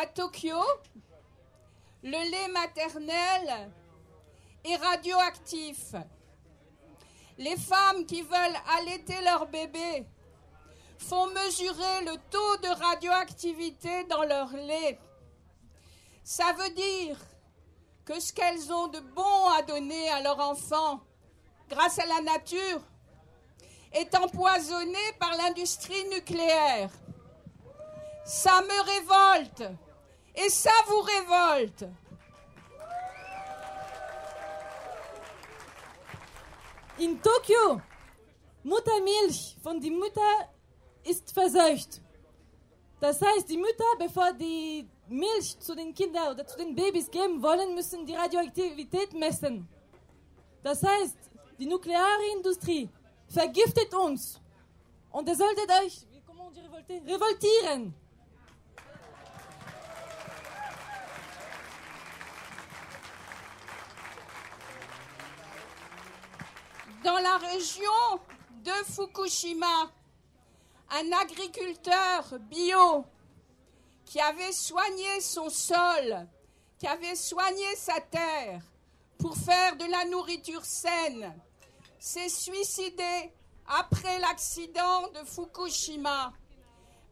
À Tokyo, le lait maternel est radioactif. Les femmes qui veulent allaiter leur bébé font mesurer le taux de radioactivité dans leur lait. Ça veut dire que ce qu'elles ont de bon à donner à leur enfant, grâce à la nature, est empoisonné par l'industrie nucléaire. Ça me révolte et ça vous révolte. In Tokio, Muttermilch von die Mutter ist verseucht. Das heißt, die Mütter, bevor die Milch zu den Kindern oder zu den Babys geben wollen, müssen die Radioaktivität messen. Das heißt, die nukleare Industrie vergiftet uns. Und ihr solltet euch, revoltieren. Dans la région de Fukushima, un agriculteur bio qui avait soigné son sol, qui avait soigné sa terre pour faire de la nourriture saine, s'est suicidé après l'accident de Fukushima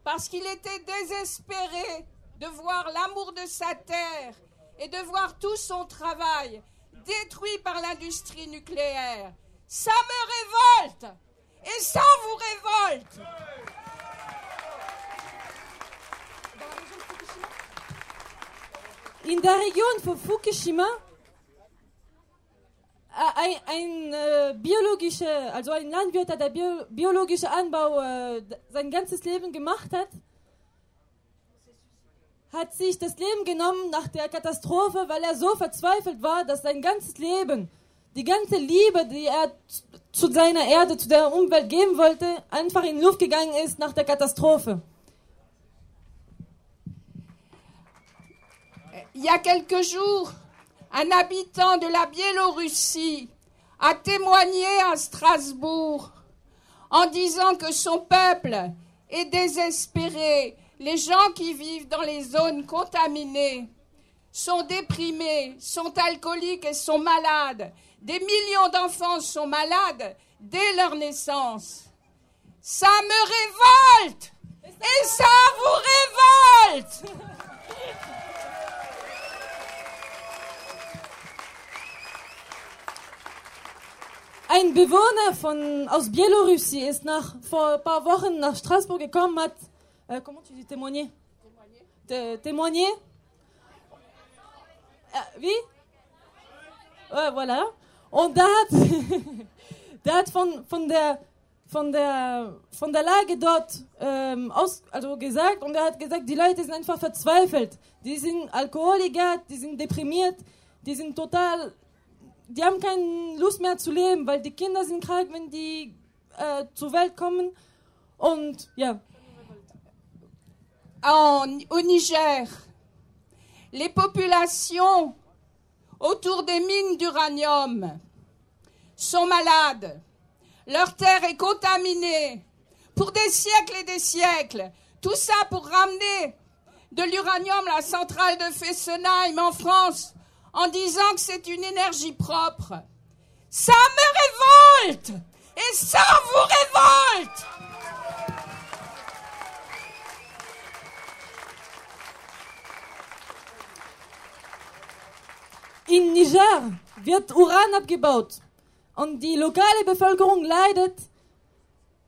parce qu'il était désespéré de voir l'amour de sa terre et de voir tout son travail détruit par l'industrie nucléaire. Ça me révolte et ça vous révolte. In der Region von Fukushima ein, ein äh, biologischer, also ein Landwirt, der bio, biologische Anbau äh, sein ganzes Leben gemacht hat, hat sich das Leben genommen nach der Katastrophe, weil er so verzweifelt war, dass sein ganzes Leben, die ganze Liebe, die er zu seiner Erde, zu der Umwelt geben wollte, einfach in Luft gegangen ist nach der Katastrophe. Il y a quelques jours, un habitant de la Biélorussie a témoigné à Strasbourg en disant que son peuple est désespéré. Les gens qui vivent dans les zones contaminées sont déprimés, sont alcooliques et sont malades. Des millions d'enfants sont malades dès leur naissance. Ça me révolte et ça vous révolte. Ein Bewohner von, aus Bielorussie ist nach, vor ein paar Wochen nach Straßburg gekommen, hat, äh, comment tu dis, témoigné? Té- Témoigné? Äh, wie? Äh, voilà. Und da hat, der hat von, von der, von der, von der Lage dort, ähm, aus, also gesagt, und er hat gesagt, die Leute sind einfach verzweifelt. Die sind Alkoholiker, die sind deprimiert, die sind total die haben keine Lust mehr zu leben, weil die Kinder sind krank, wenn die äh, zur Welt kommen. Und ja, En- au Niger, les populations autour des mines d'uranium sont malades. Leur terre est contaminée pour des siècles et des siècles. Tout ça pour ramener de l'uranium à la centrale de Fessenheim en France en disant que c'est une énergie propre. Ça me révolte et ça vous révolte. Niger wird Uran abgebaut. Und die lokale Bevölkerung leidet,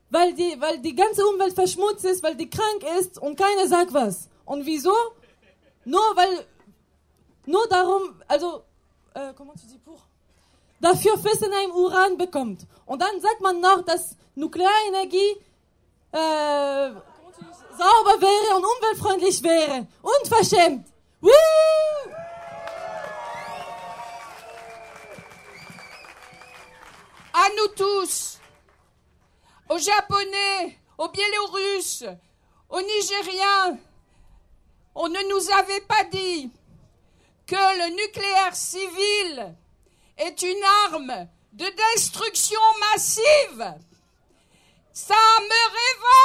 weil die, weil die ganze Umwelt verschmutzt ist, weil die krank ist und keiner sagt was. Und wieso? Nur weil, nur darum, also, äh, comment tu? Dafür Fessenheim Uran bekommt. Und dann sagt man noch, dass Nuklearenergie äh, sauber wäre und umweltfreundlich wäre. Unverschämt. Woo! Nous tous, aux Japonais, aux Biélorusses, aux Nigériens, on ne nous avait pas dit que le nucléaire civil est une arme de destruction massive. Ça me révolte.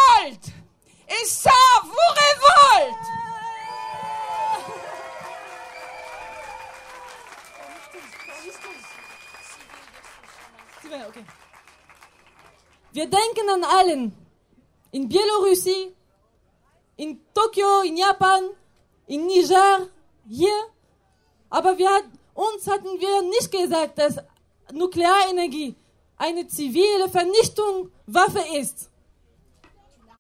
Okay. Wir denken an allen. In Bielorussie, in Tokio, in Japan, in Niger, hier. Aber wir, uns hatten wir nicht gesagt, dass Nuklearenergie eine zivile Vernichtung Waffe ist.